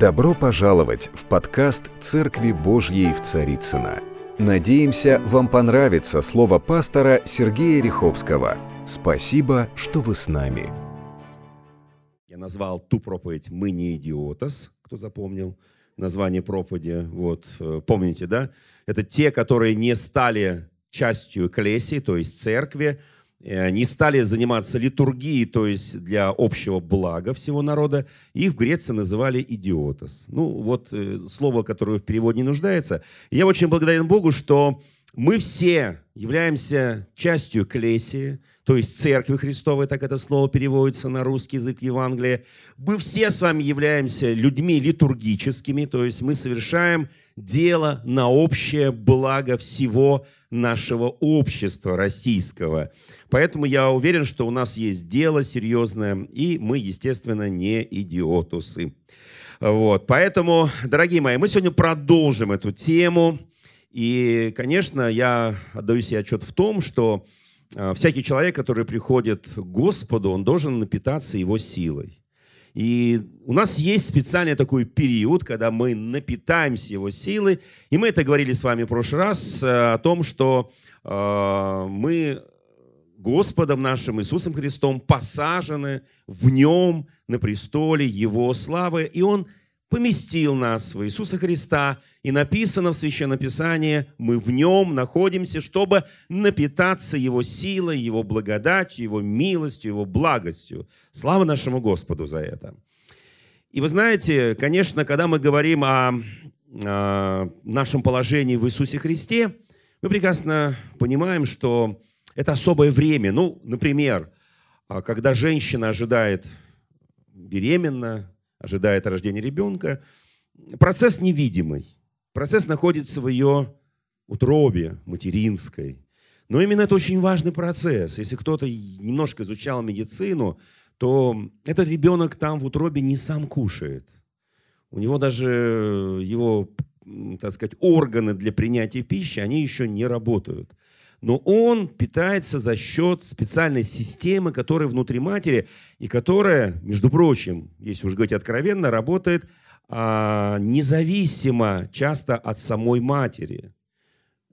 Добро пожаловать в подкаст «Церкви Божьей в Царицына. Надеемся, вам понравится слово пастора Сергея Риховского. Спасибо, что вы с нами. Я назвал ту проповедь «Мы не идиотос», кто запомнил название проповеди. Вот, э, помните, да? Это те, которые не стали частью экклесии, то есть церкви, не стали заниматься литургией, то есть для общего блага всего народа. Их в Греции называли идиотос. Ну, вот э, слово, которое в переводе не нуждается. Я очень благодарен Богу, что мы все являемся частью клесии, то есть Церкви Христовой, так это слово переводится на русский язык Евангелия. Мы все с вами являемся людьми литургическими, то есть мы совершаем дело на общее благо всего нашего общества российского. Поэтому я уверен, что у нас есть дело серьезное, и мы, естественно, не идиотусы. Вот. Поэтому, дорогие мои, мы сегодня продолжим эту тему. И, конечно, я отдаю себе отчет в том, что а, всякий человек, который приходит к Господу, он должен напитаться Его силой. И у нас есть специальный такой период, когда мы напитаемся Его силой. И мы это говорили с вами в прошлый раз э, о том, что э, мы Господом нашим Иисусом Христом посажены в Нем на престоле Его славы. И Он поместил нас в Иисуса Христа, и написано в Священном Писании, мы в Нем находимся, чтобы напитаться Его силой, Его благодатью, Его милостью, Его благостью. Слава нашему Господу за это. И вы знаете, конечно, когда мы говорим о, о нашем положении в Иисусе Христе, мы прекрасно понимаем, что это особое время. Ну, например, когда женщина ожидает беременна, ожидает рождения ребенка. Процесс невидимый. Процесс находится в ее утробе материнской. Но именно это очень важный процесс. Если кто-то немножко изучал медицину, то этот ребенок там в утробе не сам кушает. У него даже его, так сказать, органы для принятия пищи, они еще не работают но он питается за счет специальной системы, которая внутри матери, и которая, между прочим, если уж говорить откровенно, работает а, независимо часто от самой матери.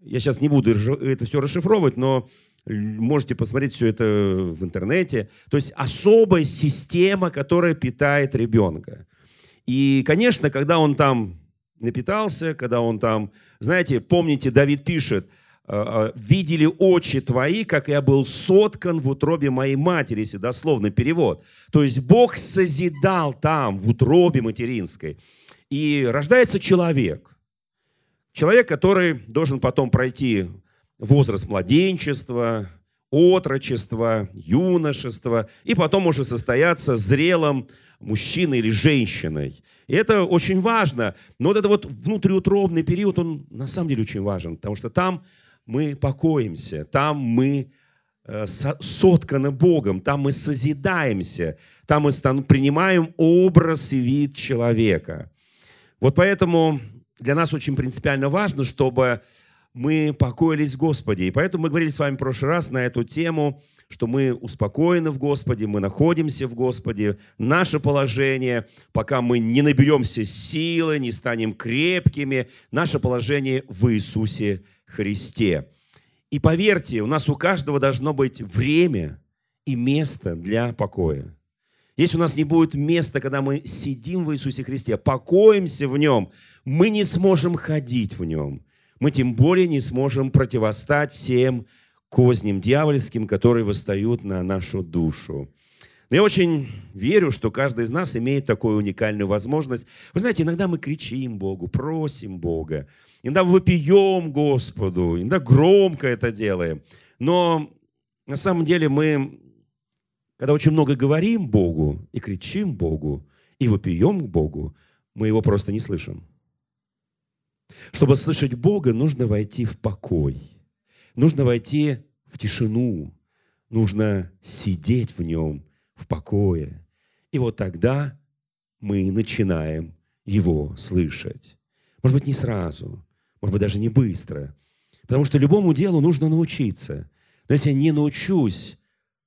Я сейчас не буду это все расшифровывать, но можете посмотреть все это в интернете. То есть особая система, которая питает ребенка. И, конечно, когда он там напитался, когда он там, знаете, помните, Давид пишет – видели очи твои, как я был соткан в утробе моей матери, если дословный перевод. То есть Бог созидал там, в утробе материнской. И рождается человек. Человек, который должен потом пройти возраст младенчества, отрочества, юношества, и потом уже состояться зрелым мужчиной или женщиной. И это очень важно. Но вот этот вот внутриутробный период, он на самом деле очень важен, потому что там мы покоимся, там мы э, сотканы Богом, там мы созидаемся, там мы принимаем образ и вид человека. Вот поэтому для нас очень принципиально важно, чтобы мы покоились в Господе. И поэтому мы говорили с вами в прошлый раз на эту тему, что мы успокоены в Господе, мы находимся в Господе. Наше положение, пока мы не наберемся силы, не станем крепкими, наше положение в Иисусе Христе. И поверьте, у нас у каждого должно быть время и место для покоя. Если у нас не будет места, когда мы сидим в Иисусе Христе, покоимся в Нем, мы не сможем ходить в Нем. Мы тем более не сможем противостать всем козням дьявольским, которые восстают на нашу душу. Но я очень верю, что каждый из нас имеет такую уникальную возможность. Вы знаете, иногда мы кричим Богу, просим Бога, иногда вопием Господу, иногда громко это делаем. Но на самом деле мы, когда очень много говорим Богу и кричим Богу, и вопием к Богу, мы его просто не слышим. Чтобы слышать Бога, нужно войти в покой. Нужно войти в тишину. Нужно сидеть в нем в покое. И вот тогда мы начинаем его слышать. Может быть, не сразу, может быть, даже не быстро. Потому что любому делу нужно научиться. Но если я не научусь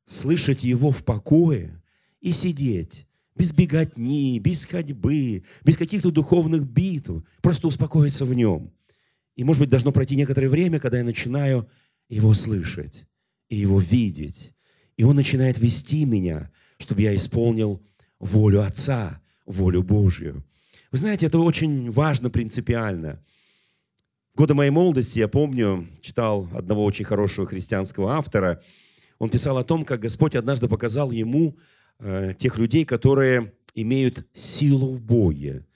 слышать его в покое и сидеть без беготни, без ходьбы, без каких-то духовных битв, просто успокоиться в нем. И, может быть, должно пройти некоторое время, когда я начинаю его слышать и его видеть. И он начинает вести меня, чтобы я исполнил волю Отца, волю Божью. Вы знаете, это очень важно принципиально. В годы моей молодости, я помню, читал одного очень хорошего христианского автора. Он писал о том, как Господь однажды показал ему э, тех людей, которые имеют силу в Боге.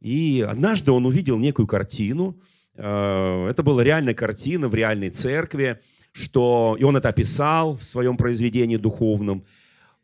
И однажды он увидел некую картину. Э, это была реальная картина в реальной церкви, что, и он это описал в своем произведении духовном –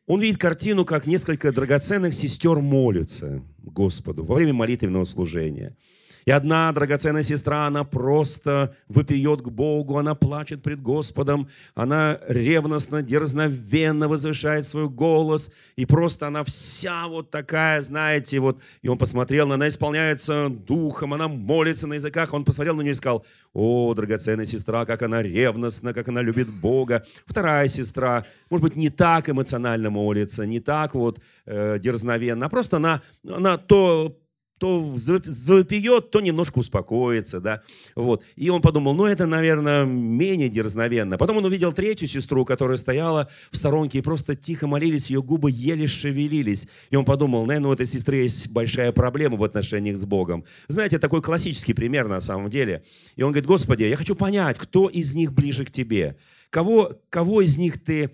он видит картину, как несколько драгоценных сестер молятся Господу во время молитвенного служения – и одна драгоценная сестра, она просто выпьет к Богу, она плачет пред Господом, она ревностно, дерзновенно возвышает свой голос, и просто она вся вот такая, знаете, вот, и он посмотрел, она исполняется духом, она молится на языках, он посмотрел на нее и сказал, о, драгоценная сестра, как она ревностна, как она любит Бога. Вторая сестра, может быть, не так эмоционально молится, не так вот э, дерзновенно, а просто она, она то то запьет, то немножко успокоится, да, вот. И он подумал, ну, это, наверное, менее дерзновенно. Потом он увидел третью сестру, которая стояла в сторонке и просто тихо молились, ее губы еле шевелились. И он подумал, наверное, у этой сестры есть большая проблема в отношениях с Богом. Знаете, такой классический пример на самом деле. И он говорит, Господи, я хочу понять, кто из них ближе к Тебе? Кого, кого из них ты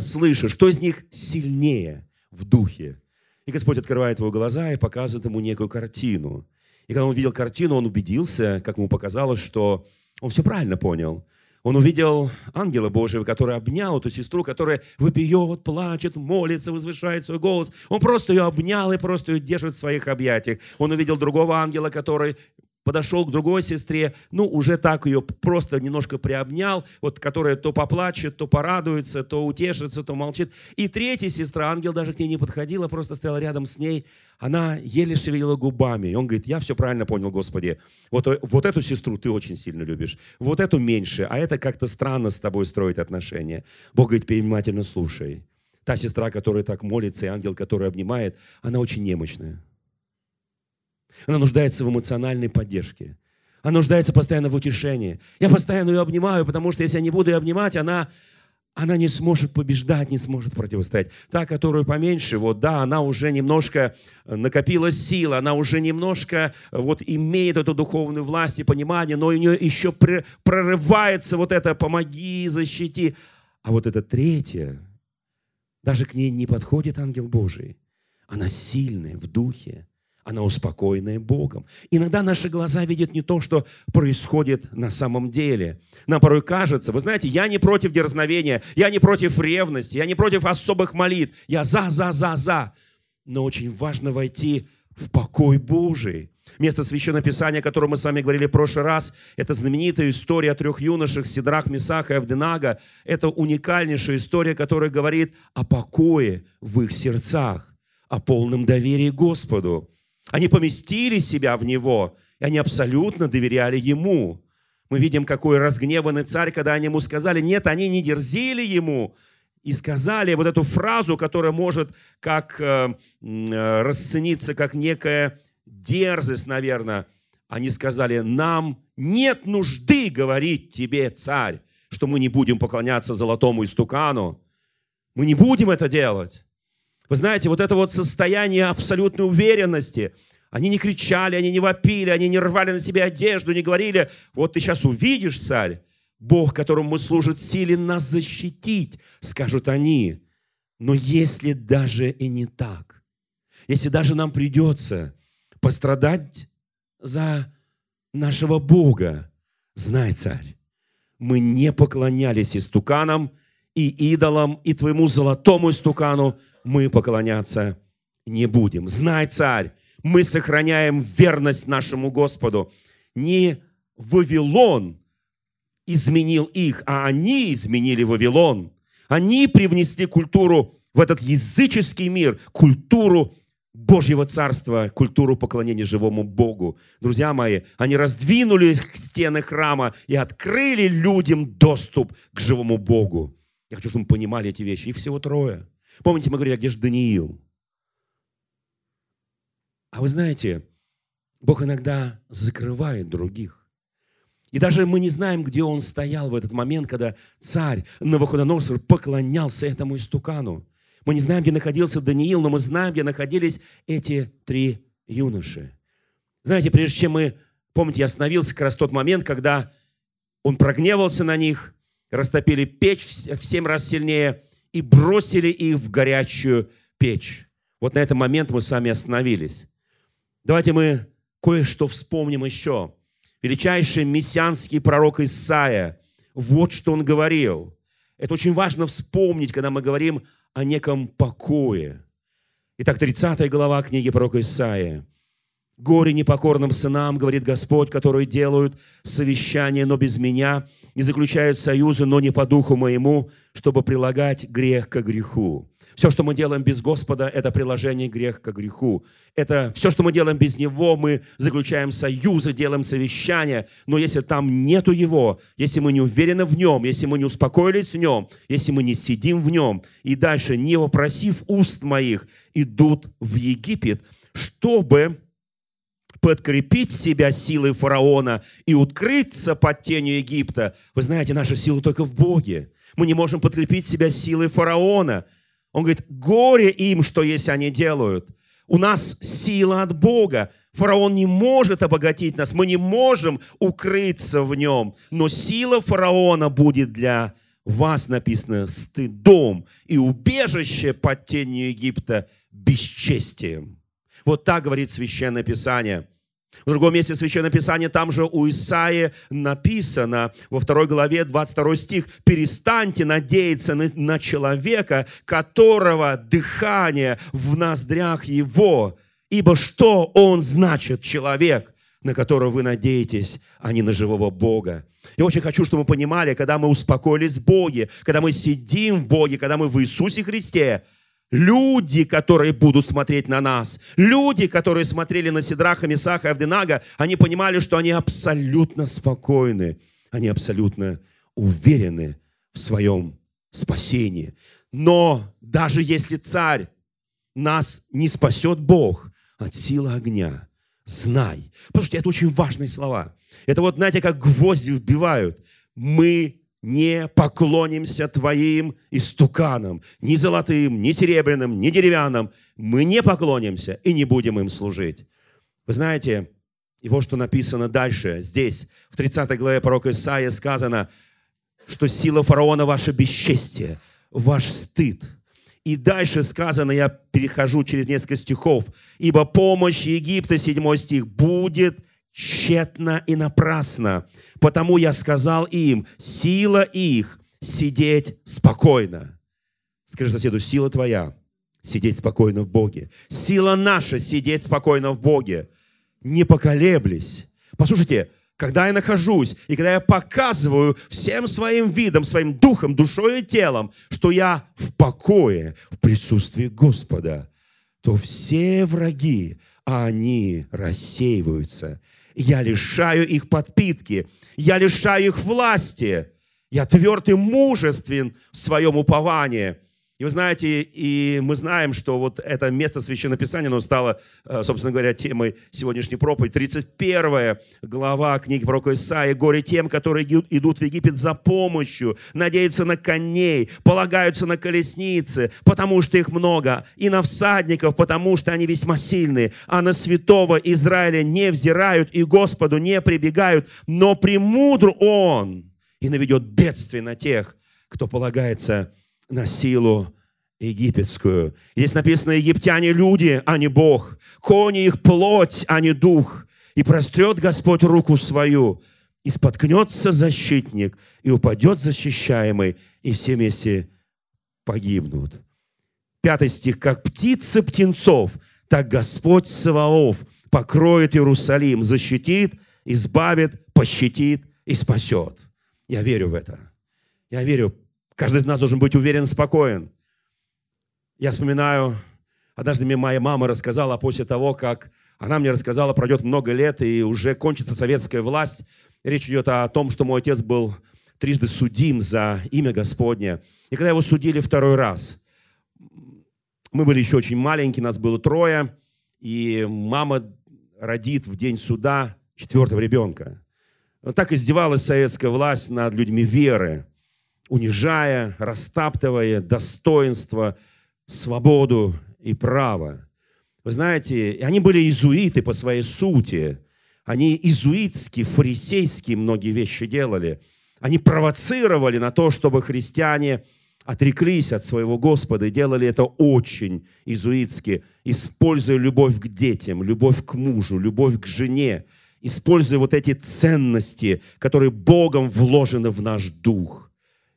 слышишь? Кто из них сильнее в духе? И Господь открывает его глаза и показывает ему некую картину. И когда он увидел картину, он убедился, как ему показалось, что он все правильно понял. Он увидел ангела Божьего, который обнял эту сестру, которая выпьет, плачет, молится, возвышает свой голос. Он просто ее обнял и просто ее держит в своих объятиях. Он увидел другого ангела, который подошел к другой сестре, ну, уже так ее просто немножко приобнял, вот, которая то поплачет, то порадуется, то утешится, то молчит. И третья сестра, ангел даже к ней не подходила, просто стояла рядом с ней, она еле шевелила губами. И он говорит, я все правильно понял, Господи. Вот, вот эту сестру ты очень сильно любишь, вот эту меньше, а это как-то странно с тобой строить отношения. Бог говорит, внимательно слушай. Та сестра, которая так молится, и ангел, который обнимает, она очень немощная. Она нуждается в эмоциональной поддержке. Она нуждается постоянно в утешении. Я постоянно ее обнимаю, потому что если я не буду ее обнимать, она, она не сможет побеждать, не сможет противостоять. Та, которую поменьше, вот да, она уже немножко накопила сил, она уже немножко вот имеет эту духовную власть и понимание, но у нее еще прорывается вот это «помоги, защити». А вот это третье, даже к ней не подходит ангел Божий. Она сильная в духе, она успокоенная Богом. Иногда наши глаза видят не то, что происходит на самом деле. Нам порой кажется, вы знаете, я не против дерзновения, я не против ревности, я не против особых молитв, я за, за, за, за. Но очень важно войти в покой Божий. Место Священного Писания, о котором мы с вами говорили в прошлый раз, это знаменитая история о трех юношах Сидрах, Месаха и Авденага. Это уникальнейшая история, которая говорит о покое в их сердцах, о полном доверии Господу. Они поместили себя в него, и они абсолютно доверяли ему. Мы видим, какой разгневанный царь, когда они ему сказали, нет, они не дерзили ему, и сказали вот эту фразу, которая может как э, э, расцениться как некая дерзость, наверное. Они сказали, нам нет нужды говорить тебе, царь, что мы не будем поклоняться золотому истукану. Мы не будем это делать. Вы знаете, вот это вот состояние абсолютной уверенности, они не кричали, они не вопили, они не рвали на себе одежду, не говорили, вот ты сейчас увидишь, царь, Бог, которому мы служим, силен нас защитить, скажут они. Но если даже и не так, если даже нам придется пострадать за нашего Бога, знай, царь, мы не поклонялись истуканам и идолам, и твоему золотому истукану, мы поклоняться не будем. Знай, царь, мы сохраняем верность нашему Господу. Не Вавилон изменил их, а они изменили Вавилон. Они привнесли культуру в этот языческий мир, культуру Божьего Царства, культуру поклонения живому Богу. Друзья мои, они раздвинули стены храма и открыли людям доступ к живому Богу. Я хочу, чтобы мы понимали эти вещи. И всего трое – Помните, мы говорили, а где же Даниил? А вы знаете, Бог иногда закрывает других. И даже мы не знаем, где он стоял в этот момент, когда царь Навуходоносор поклонялся этому истукану. Мы не знаем, где находился Даниил, но мы знаем, где находились эти три юноши. Знаете, прежде чем мы, помните, я остановился как раз в тот момент, когда он прогневался на них, растопили печь в семь раз сильнее и бросили их в горячую печь. Вот на этом момент мы с вами остановились. Давайте мы кое-что вспомним еще. Величайший мессианский пророк Исаия, вот что он говорил. Это очень важно вспомнить, когда мы говорим о неком покое. Итак, 30 глава книги пророка Исаия. «Горе непокорным сынам, говорит Господь, которые делают совещание, но без меня, и заключают союзы, но не по духу моему, чтобы прилагать грех к греху. Все, что мы делаем без Господа, это приложение грех к греху. Это все, что мы делаем без Него, мы заключаем союзы, делаем совещания. Но если там нету Его, если мы не уверены в Нем, если мы не успокоились в Нем, если мы не сидим в Нем, и дальше, не вопросив уст моих, идут в Египет, чтобы подкрепить себя силой фараона и укрыться под тенью Египта. Вы знаете, наша сила только в Боге. Мы не можем подкрепить себя силой фараона – он говорит, горе им, что если они делают. У нас сила от Бога. Фараон не может обогатить нас, мы не можем укрыться в нем. Но сила фараона будет для вас, написано, стыдом и убежище под тенью Египта бесчестием. Вот так говорит Священное Писание – в другом месте Священного Писания, там же у Исаии написано, во второй главе, 22 стих, «Перестаньте надеяться на, на человека, которого дыхание в ноздрях его, ибо что он значит, человек, на которого вы надеетесь, а не на живого Бога». Я очень хочу, чтобы мы понимали, когда мы успокоились в Боге, когда мы сидим в Боге, когда мы в Иисусе Христе – Люди, которые будут смотреть на нас, люди, которые смотрели на Сидраха, Месаха и Авденага, они понимали, что они абсолютно спокойны, они абсолютно уверены в своем спасении. Но даже если царь нас не спасет Бог от силы огня, знай. Потому что это очень важные слова. Это вот, знаете, как гвозди вбивают. Мы не поклонимся твоим истуканам, ни золотым, ни серебряным, ни деревянным. Мы не поклонимся и не будем им служить. Вы знаете, и вот что написано дальше. Здесь, в 30 главе пророка Исаия сказано, что сила фараона – ваше бесчестие, ваш стыд. И дальше сказано, я перехожу через несколько стихов, «Ибо помощь Египта, 7 стих, будет тщетно и напрасно. Потому я сказал им, сила их сидеть спокойно. Скажи соседу, сила твоя сидеть спокойно в Боге. Сила наша сидеть спокойно в Боге. Не поколеблись. Послушайте, когда я нахожусь, и когда я показываю всем своим видом, своим духом, душой и телом, что я в покое, в присутствии Господа, то все враги, они рассеиваются я лишаю их подпитки, я лишаю их власти, я тверд и мужествен в своем уповании – и вы знаете, и мы знаем, что вот это место Священного оно стало, э, собственно говоря, темой сегодняшней проповеди. 31 глава книги пророка Исаия. «Горе тем, которые идут в Египет за помощью, надеются на коней, полагаются на колесницы, потому что их много, и на всадников, потому что они весьма сильные, а на святого Израиля не взирают и Господу не прибегают, но премудр Он и наведет бедствие на тех, кто полагается на силу египетскую. Здесь написано, египтяне люди, а не Бог. Кони их плоть, а не дух. И прострет Господь руку свою, и споткнется защитник, и упадет защищаемый, и все вместе погибнут. Пятый стих. «Как птицы птенцов, так Господь Саваоф покроет Иерусалим, защитит, избавит, пощадит и спасет». Я верю в это. Я верю, Каждый из нас должен быть уверен, спокоен. Я вспоминаю, однажды мне моя мама рассказала после того, как она мне рассказала, пройдет много лет, и уже кончится советская власть. Речь идет о том, что мой отец был трижды судим за имя Господне. И когда его судили второй раз, мы были еще очень маленькие, нас было трое, и мама родит в день суда четвертого ребенка. Вот так издевалась советская власть над людьми веры, унижая, растаптывая достоинство, свободу и право. Вы знаете, они были иезуиты по своей сути. Они иезуитские, фарисейские многие вещи делали. Они провоцировали на то, чтобы христиане отреклись от своего Господа и делали это очень иезуитски, используя любовь к детям, любовь к мужу, любовь к жене, используя вот эти ценности, которые Богом вложены в наш дух,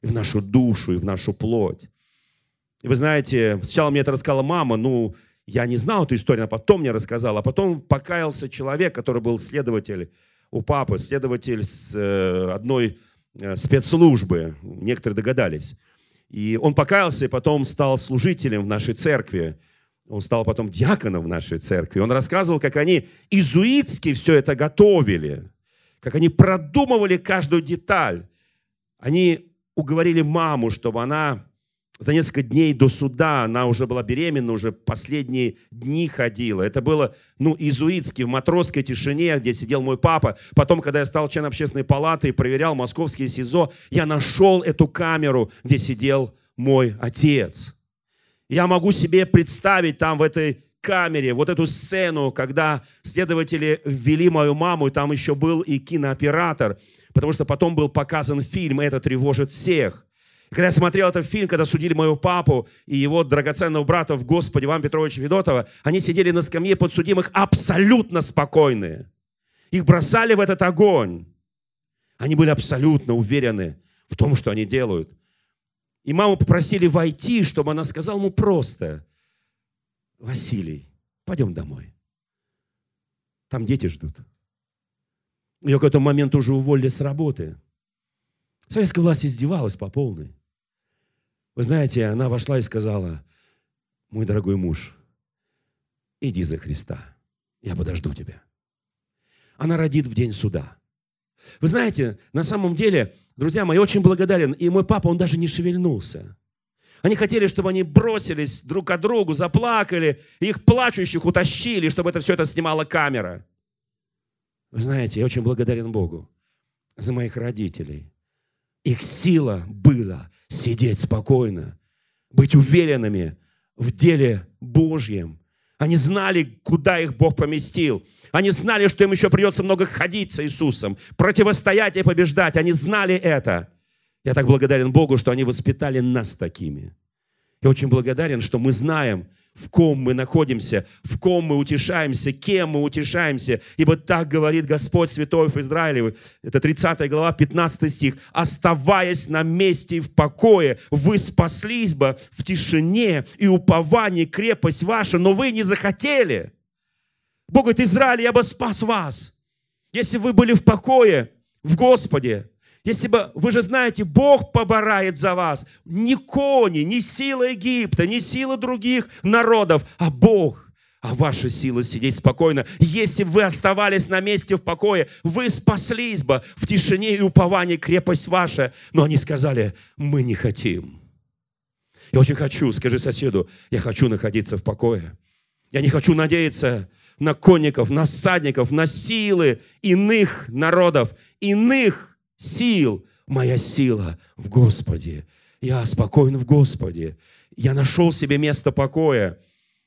в нашу душу и в нашу плоть. И вы знаете, сначала мне это рассказала мама, ну, я не знал эту историю, а потом мне рассказала. А потом покаялся человек, который был следователь у папы, следователь с э, одной э, спецслужбы. Некоторые догадались. И он покаялся и потом стал служителем в нашей церкви. Он стал потом диаконом в нашей церкви. Он рассказывал, как они изуитски все это готовили, как они продумывали каждую деталь. Они уговорили маму, чтобы она за несколько дней до суда она уже была беременна, уже последние дни ходила. Это было, ну, изуитски, в матросской тишине, где сидел мой папа. Потом, когда я стал членом общественной палаты и проверял московские СИЗО, я нашел эту камеру, где сидел мой отец. Я могу себе представить там в этой камере вот эту сцену, когда следователи ввели мою маму, и там еще был и кинооператор, потому что потом был показан фильм «Это тревожит всех». Когда я смотрел этот фильм, когда судили моего папу и его драгоценного брата в Господе, Ивана Петровича Федотова, они сидели на скамье подсудимых абсолютно спокойные. Их бросали в этот огонь. Они были абсолютно уверены в том, что они делают. И маму попросили войти, чтобы она сказала ему просто, Василий, пойдем домой. Там дети ждут. Ее к этому моменту уже уволили с работы. Советская власть издевалась по полной. Вы знаете, она вошла и сказала, мой дорогой муж, иди за Христа, я подожду тебя. Она родит в день суда. Вы знаете, на самом деле, друзья мои, очень благодарен. И мой папа, он даже не шевельнулся. Они хотели, чтобы они бросились друг к другу, заплакали, их плачущих утащили, чтобы это все это снимала камера. Вы знаете, я очень благодарен Богу за моих родителей. Их сила была сидеть спокойно, быть уверенными в деле Божьем. Они знали, куда их Бог поместил. Они знали, что им еще придется много ходить с Иисусом, противостоять и побеждать. Они знали это. Я так благодарен Богу, что они воспитали нас такими. Я очень благодарен, что мы знаем, в ком мы находимся, в ком мы утешаемся, кем мы утешаемся. Ибо так говорит Господь Святой в Израиле. Это 30 глава, 15 стих. «Оставаясь на месте и в покое, вы спаслись бы в тишине и уповании крепость ваша, но вы не захотели». Бог говорит, Израиль, я бы спас вас, если вы были в покое в Господе. Если бы, вы же знаете, Бог поборает за вас. Не кони, не сила Египта, не сила других народов, а Бог. А ваша сила сидеть спокойно. Если бы вы оставались на месте в покое, вы спаслись бы в тишине и уповании крепость ваша. Но они сказали, мы не хотим. Я очень хочу, скажи соседу, я хочу находиться в покое. Я не хочу надеяться на конников, на всадников, на силы иных народов, иных сил. Моя сила в Господе. Я спокоен в Господе. Я нашел себе место покоя.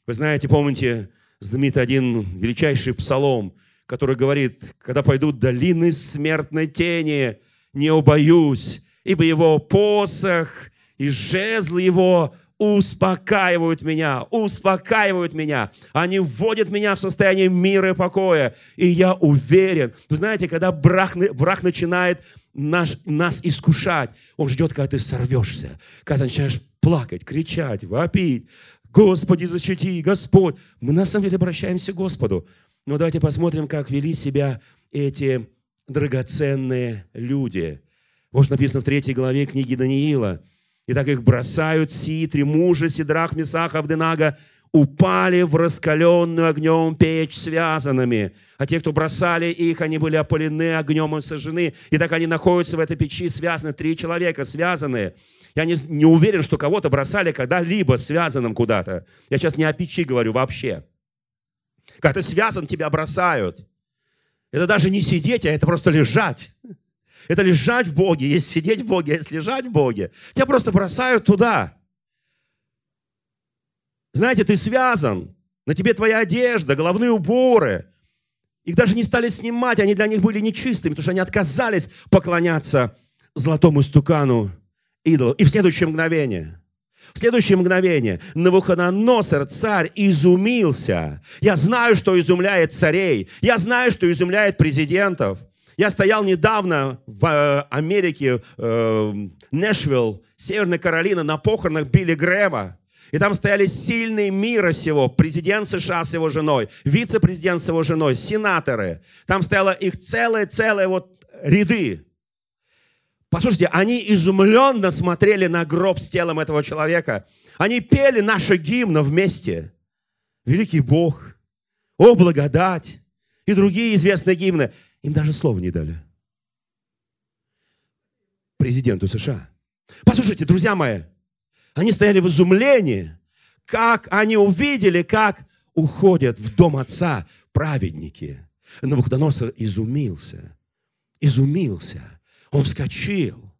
Вы знаете, помните, знаменитый один величайший псалом, который говорит, когда пойдут долины смертной тени, не убоюсь, ибо его посох и жезл его успокаивают меня, успокаивают меня. Они вводят меня в состояние мира и покоя. И я уверен. Вы знаете, когда брах начинает наш, нас искушать, он ждет, когда ты сорвешься, когда ты начинаешь плакать, кричать, вопить. Господи, защити, Господь. Мы на самом деле обращаемся к Господу. Но давайте посмотрим, как вели себя эти драгоценные люди. Вот написано в третьей главе книги Даниила – и так их бросают сии три мужа, Сидрах, Месах, Авденага, упали в раскаленную огнем печь связанными. А те, кто бросали их, они были опалены огнем и сожжены. И так они находятся в этой печи связаны. Три человека связанные. Я не, не уверен, что кого-то бросали когда-либо связанным куда-то. Я сейчас не о печи говорю вообще. Когда ты связан, тебя бросают. Это даже не сидеть, а это просто лежать. Это лежать в Боге. Есть сидеть в Боге, а есть лежать в Боге. Тебя просто бросают туда. Знаете, ты связан. На тебе твоя одежда, головные уборы. Их даже не стали снимать, они для них были нечистыми, потому что они отказались поклоняться золотому стукану идолу. И в следующее мгновение, в следующее мгновение Навуходоносор, царь, изумился. Я знаю, что изумляет царей. Я знаю, что изумляет президентов. Я стоял недавно в э, Америке, э, Нэшвилл, Северная Каролина, на похоронах Билли Грэма. И там стояли сильные мира сего, президент США с его женой, вице-президент с его женой, сенаторы. Там стояло их целые-целые вот ряды. Послушайте, они изумленно смотрели на гроб с телом этого человека. Они пели наши гимны вместе. Великий Бог, о благодать и другие известные гимны. Им даже слова не дали. Президенту США. Послушайте, друзья мои, они стояли в изумлении, как они увидели, как уходят в дом отца праведники. Навуходоносор изумился, изумился. Он вскочил,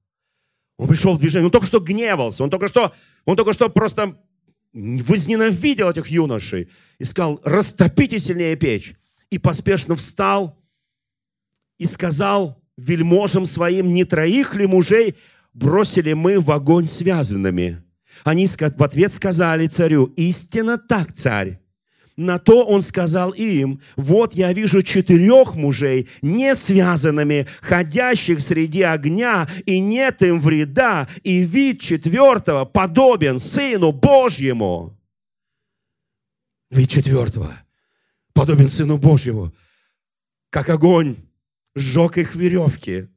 он пришел в движение, он только что гневался, он только что, он только что просто возненавидел этих юношей и сказал, растопите сильнее печь. И поспешно встал и сказал вельможам своим, не троих ли мужей бросили мы в огонь связанными? Они в ответ сказали царю, истинно так, царь. На то он сказал им, вот я вижу четырех мужей, не связанными, ходящих среди огня, и нет им вреда, и вид четвертого подобен Сыну Божьему. Вид четвертого подобен Сыну Божьему, как огонь сжег их веревки,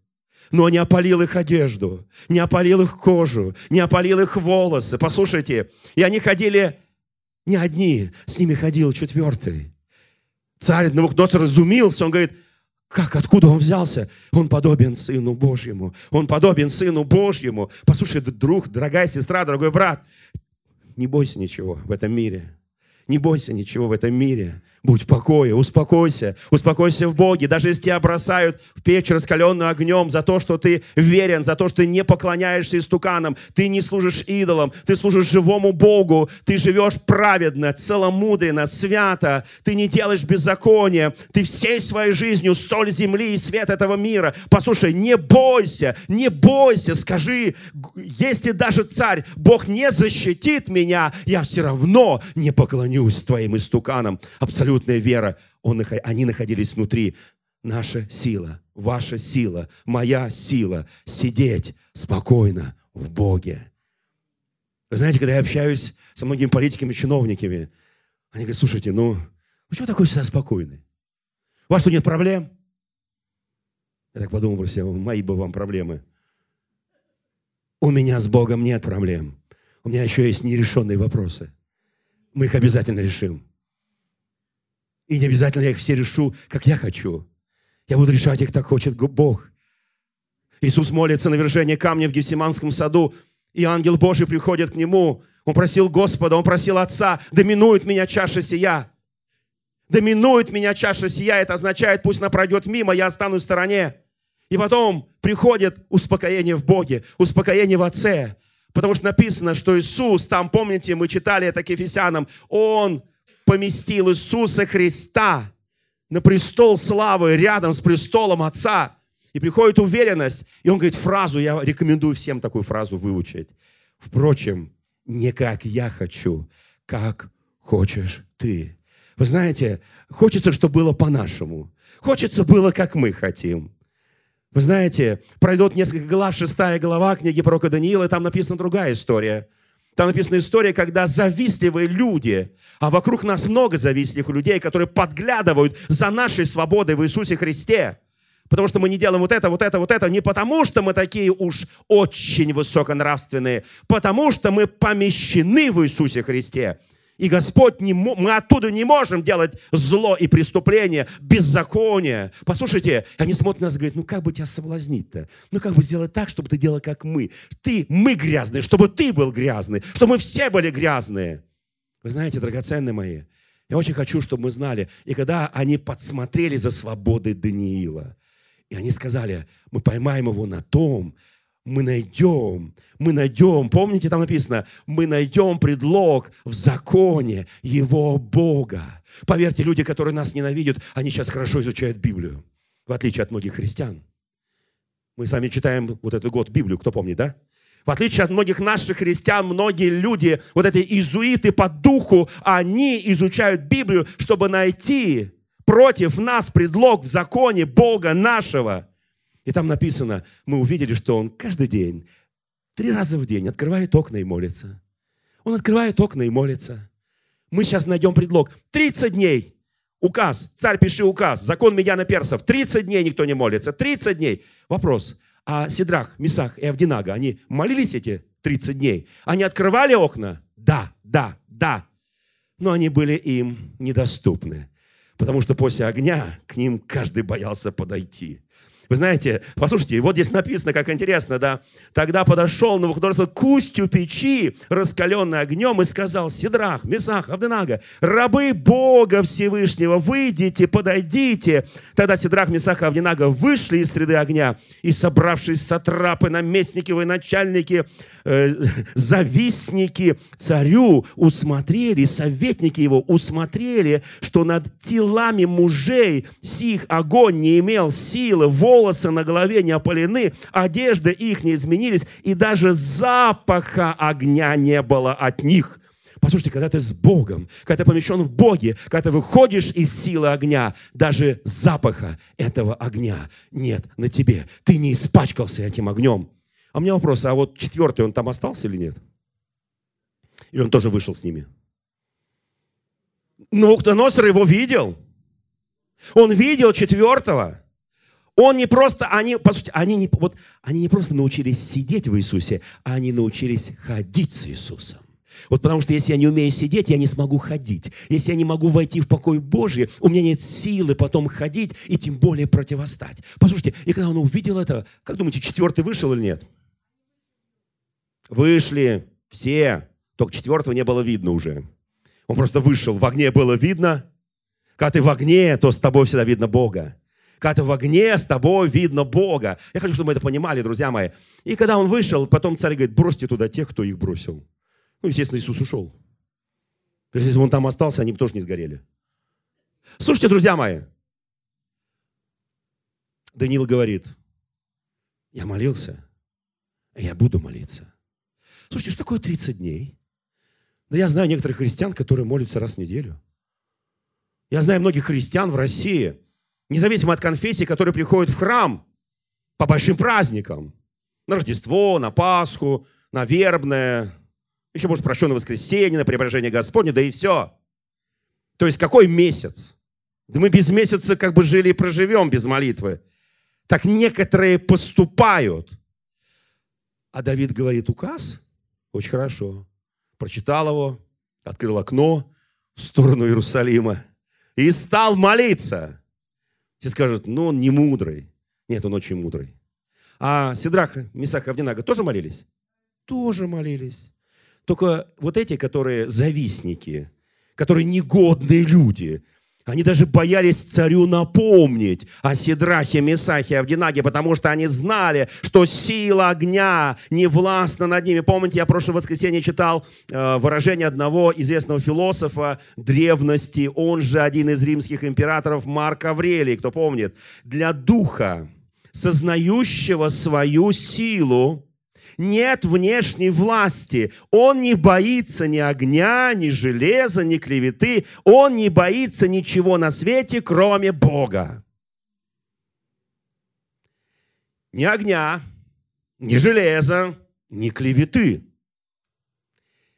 но не опалил их одежду, не опалил их кожу, не опалил их волосы. Послушайте, и они ходили не одни, с ними ходил четвертый. Царь Навуходоносор разумился, он говорит, как, откуда он взялся? Он подобен Сыну Божьему. Он подобен Сыну Божьему. Послушай, друг, дорогая сестра, дорогой брат, не бойся ничего в этом мире. Не бойся ничего в этом мире. Будь в покое, успокойся, успокойся в Боге. Даже если тебя бросают в печь, раскаленную огнем, за то, что ты верен, за то, что ты не поклоняешься истуканам, ты не служишь идолам, ты служишь живому Богу, ты живешь праведно, целомудренно, свято, ты не делаешь беззакония, ты всей своей жизнью соль земли и свет этого мира. Послушай, не бойся, не бойся, скажи, если даже царь, Бог не защитит меня, я все равно не поклонюсь твоим истуканам. Абсолютно абсолютная вера, он, они находились внутри. Наша сила, ваша сила, моя сила сидеть спокойно в Боге. Вы знаете, когда я общаюсь со многими политиками, чиновниками, они говорят, слушайте, ну, вы что такой всегда спокойный? У вас что, нет проблем? Я так подумал про себя, мои бы вам проблемы. У меня с Богом нет проблем. У меня еще есть нерешенные вопросы. Мы их обязательно решим. И не обязательно я их все решу, как я хочу. Я буду решать их, так хочет Бог. Иисус молится на вержение камня в Гефсиманском саду, и ангел Божий приходит к нему. Он просил Господа, он просил Отца, доминует меня чаша сия. Доминует меня чаша сия, это означает, пусть она пройдет мимо, я останусь в стороне. И потом приходит успокоение в Боге, успокоение в Отце. Потому что написано, что Иисус, там, помните, мы читали это к Ефесянам, Он поместил Иисуса Христа на престол славы рядом с престолом Отца. И приходит уверенность, и он говорит фразу, я рекомендую всем такую фразу выучить. Впрочем, не как я хочу, как хочешь ты. Вы знаете, хочется, чтобы было по-нашему. Хочется было, как мы хотим. Вы знаете, пройдет несколько глав, шестая глава книги пророка Даниила, и там написана другая история – там написана история, когда завистливые люди, а вокруг нас много завистливых людей, которые подглядывают за нашей свободой в Иисусе Христе. Потому что мы не делаем вот это, вот это, вот это. Не потому, что мы такие уж очень высоконравственные, потому что мы помещены в Иисусе Христе. И Господь, не, мы оттуда не можем делать зло и преступление, беззаконие. Послушайте, они смотрят на нас и говорят, ну как бы тебя соблазнить-то? Ну как бы сделать так, чтобы ты делал как мы? Ты, мы грязные, чтобы ты был грязный, чтобы мы все были грязные. Вы знаете, драгоценные мои, Я очень хочу, чтобы мы знали. И когда они подсмотрели за свободой Даниила, и они сказали, мы поймаем его на том, мы найдем, мы найдем, помните, там написано, мы найдем предлог в законе его Бога. Поверьте, люди, которые нас ненавидят, они сейчас хорошо изучают Библию, в отличие от многих христиан. Мы с вами читаем вот этот год Библию, кто помнит, да? В отличие от многих наших христиан, многие люди, вот эти изуиты по духу, они изучают Библию, чтобы найти против нас предлог в законе Бога нашего. И там написано, мы увидели, что он каждый день, три раза в день открывает окна и молится. Он открывает окна и молится. Мы сейчас найдем предлог. 30 дней. Указ. Царь, пиши указ. Закон Медяна Персов. 30 дней никто не молится. 30 дней. Вопрос а Сидрах, Мисах и Авдинага, они молились эти 30 дней? Они открывали окна? Да, да, да. Но они были им недоступны, потому что после огня к ним каждый боялся подойти. Вы знаете, послушайте, вот здесь написано, как интересно, да. Тогда подошел Навуходоносор к устью печи, раскаленной огнем, и сказал, Сидрах, Месах, Авденага, рабы Бога Всевышнего, выйдите, подойдите. Тогда Сидрах, Месах и Авденага вышли из среды огня, и, собравшись сатрапы, наместники, военачальники, э, завистники царю усмотрели, советники его усмотрели, что над телами мужей сих огонь не имел силы, волны, волосы на голове не опалены, одежды их не изменились, и даже запаха огня не было от них. Послушайте, когда ты с Богом, когда ты помещен в Боге, когда ты выходишь из силы огня, даже запаха этого огня нет на тебе. Ты не испачкался этим огнем. А у меня вопрос, а вот четвертый, он там остался или нет? Или он тоже вышел с ними? Навуходоносор его видел. Он видел четвертого. Он не просто, они, по сути, они не, вот, они не просто научились сидеть в Иисусе, а они научились ходить с Иисусом. Вот потому что если я не умею сидеть, я не смогу ходить. Если я не могу войти в покой Божий, у меня нет силы потом ходить и тем более противостать. Послушайте, и когда он увидел это, как думаете, четвертый вышел или нет? Вышли все, только четвертого не было видно уже. Он просто вышел, в огне было видно. Когда ты в огне, то с тобой всегда видно Бога. Когда ты в огне, с тобой видно Бога. Я хочу, чтобы мы это понимали, друзья мои. И когда он вышел, потом царь говорит, бросьте туда тех, кто их бросил. Ну, естественно, Иисус ушел. Если он там остался, они бы тоже не сгорели. Слушайте, друзья мои. Даниил говорит, я молился, и я буду молиться. Слушайте, что такое 30 дней? Да я знаю некоторых христиан, которые молятся раз в неделю. Я знаю многих христиан в России, независимо от конфессии, которые приходят в храм по большим праздникам. На Рождество, на Пасху, на Вербное, еще, может, прощенное воскресенье, на преображение Господне, да и все. То есть какой месяц? Мы без месяца как бы жили и проживем без молитвы. Так некоторые поступают. А Давид говорит указ, очень хорошо. Прочитал его, открыл окно в сторону Иерусалима и стал молиться. Все скажут, ну он не мудрый. Нет, он очень мудрый. А Сидрах, Мисах и Авдинага тоже молились? Тоже молились. Только вот эти, которые завистники, которые негодные люди, они даже боялись царю напомнить о Сидрахе, Месахе, Авдинаге, потому что они знали, что сила огня не властна над ними. Помните, я в прошлое воскресенье читал э, выражение одного известного философа древности, он же один из римских императоров Марк Аврелий, кто помнит. Для духа, сознающего свою силу, нет внешней власти. Он не боится ни огня, ни железа, ни клеветы. Он не боится ничего на свете, кроме Бога. Ни огня, ни железа, ни клеветы.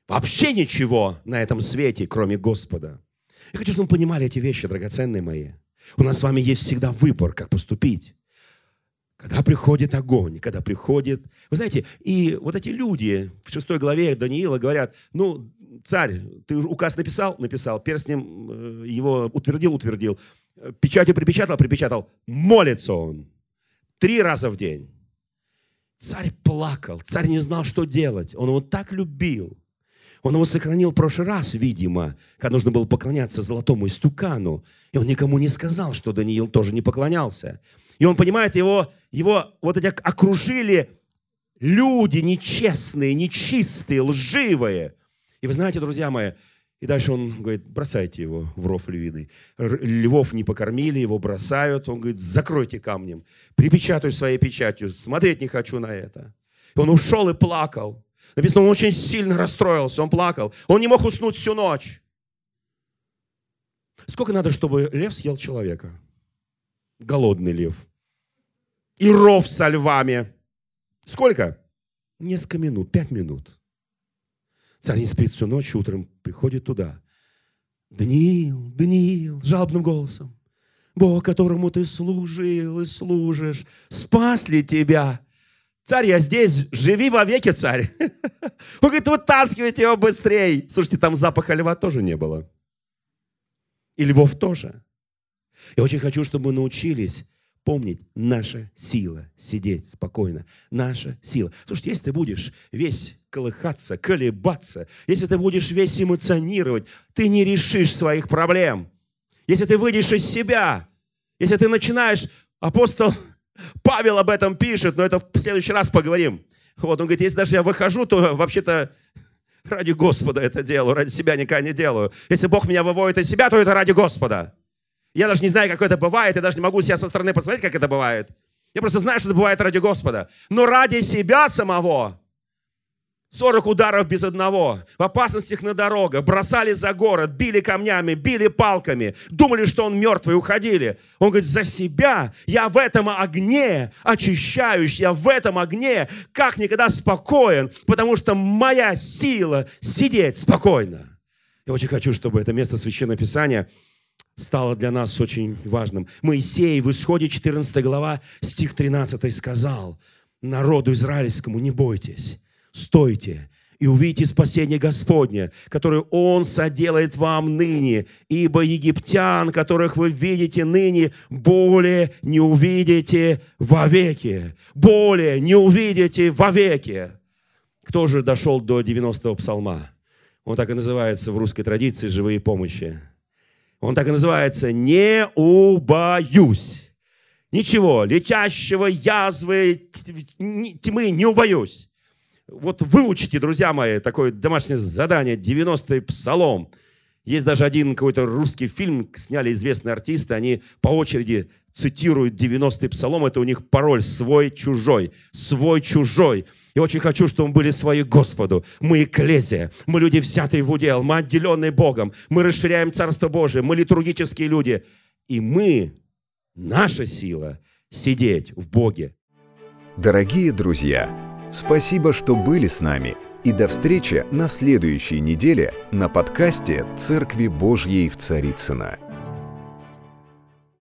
Вообще ничего на этом свете, кроме Господа. Я хочу, чтобы вы понимали эти вещи, драгоценные мои. У нас с вами есть всегда выбор, как поступить. Когда приходит огонь, когда приходит... Вы знаете, и вот эти люди в шестой главе Даниила говорят, ну, царь, ты указ написал? Написал. Перстнем э, его утвердил? Утвердил. Печатью припечатал? Припечатал. Молится он. Три раза в день. Царь плакал. Царь не знал, что делать. Он его так любил. Он его сохранил в прошлый раз, видимо, когда нужно было поклоняться золотому истукану. И он никому не сказал, что Даниил тоже не поклонялся. И он понимает, его, его вот эти окружили люди нечестные, нечистые, лживые. И вы знаете, друзья мои, и дальше он говорит, бросайте его в ров львиный. Львов не покормили, его бросают. Он говорит, закройте камнем, припечатаю своей печатью, смотреть не хочу на это. И он ушел и плакал. Написано, он очень сильно расстроился, он плакал. Он не мог уснуть всю ночь. Сколько надо, чтобы лев съел человека? Голодный лев. И ров со львами. Сколько? Несколько минут, пять минут. Царь не спит всю ночь, утром приходит туда. Даниил, Даниил, жалобным голосом. Бог, которому ты служил и служишь, спас ли тебя? Царь, я здесь, живи вовеки, царь. Он говорит, вытаскивайте его быстрее. Слушайте, там запаха льва тоже не было. И львов тоже. Я очень хочу, чтобы мы научились помнить, наша сила сидеть спокойно. Наша сила. Слушайте, если ты будешь весь колыхаться, колебаться, если ты будешь весь эмоционировать, ты не решишь своих проблем. Если ты выйдешь из себя, если ты начинаешь, апостол Павел об этом пишет, но это в следующий раз поговорим. Вот он говорит, если даже я выхожу, то вообще-то ради Господа это делаю, ради себя никогда не делаю. Если Бог меня выводит из себя, то это ради Господа. Я даже не знаю, как это бывает, я даже не могу себя со стороны посмотреть, как это бывает. Я просто знаю, что это бывает ради Господа. Но ради себя самого 40 ударов без одного, в опасностях на дорогах, бросали за город, били камнями, били палками, думали, что он мертвый, уходили. Он говорит, за себя я в этом огне очищаюсь, я в этом огне как никогда спокоен, потому что моя сила сидеть спокойно. Я очень хочу, чтобы это место Священного Писания стало для нас очень важным. Моисей в исходе 14 глава, стих 13 сказал народу израильскому, не бойтесь, стойте и увидите спасение Господне, которое Он соделает вам ныне, ибо египтян, которых вы видите ныне, более не увидите вовеки. Более не увидите вовеки. Кто же дошел до 90-го псалма? Он так и называется в русской традиции «Живые помощи». Он так и называется «Не убоюсь». Ничего, летящего язвы, тьмы не убоюсь. Вот выучите, друзья мои, такое домашнее задание, 90-й псалом. Есть даже один какой-то русский фильм, сняли известные артисты, они по очереди цитируют 90-й псалом, это у них пароль «свой-чужой», «свой-чужой». Я очень хочу, чтобы мы были свои Господу. Мы экклезия, мы люди взятые в удел, мы отделенные Богом, мы расширяем Царство Божие, мы литургические люди. И мы, наша сила, сидеть в Боге. Дорогие друзья, Спасибо, что были с нами. И до встречи на следующей неделе на подкасте «Церкви Божьей в Царицына.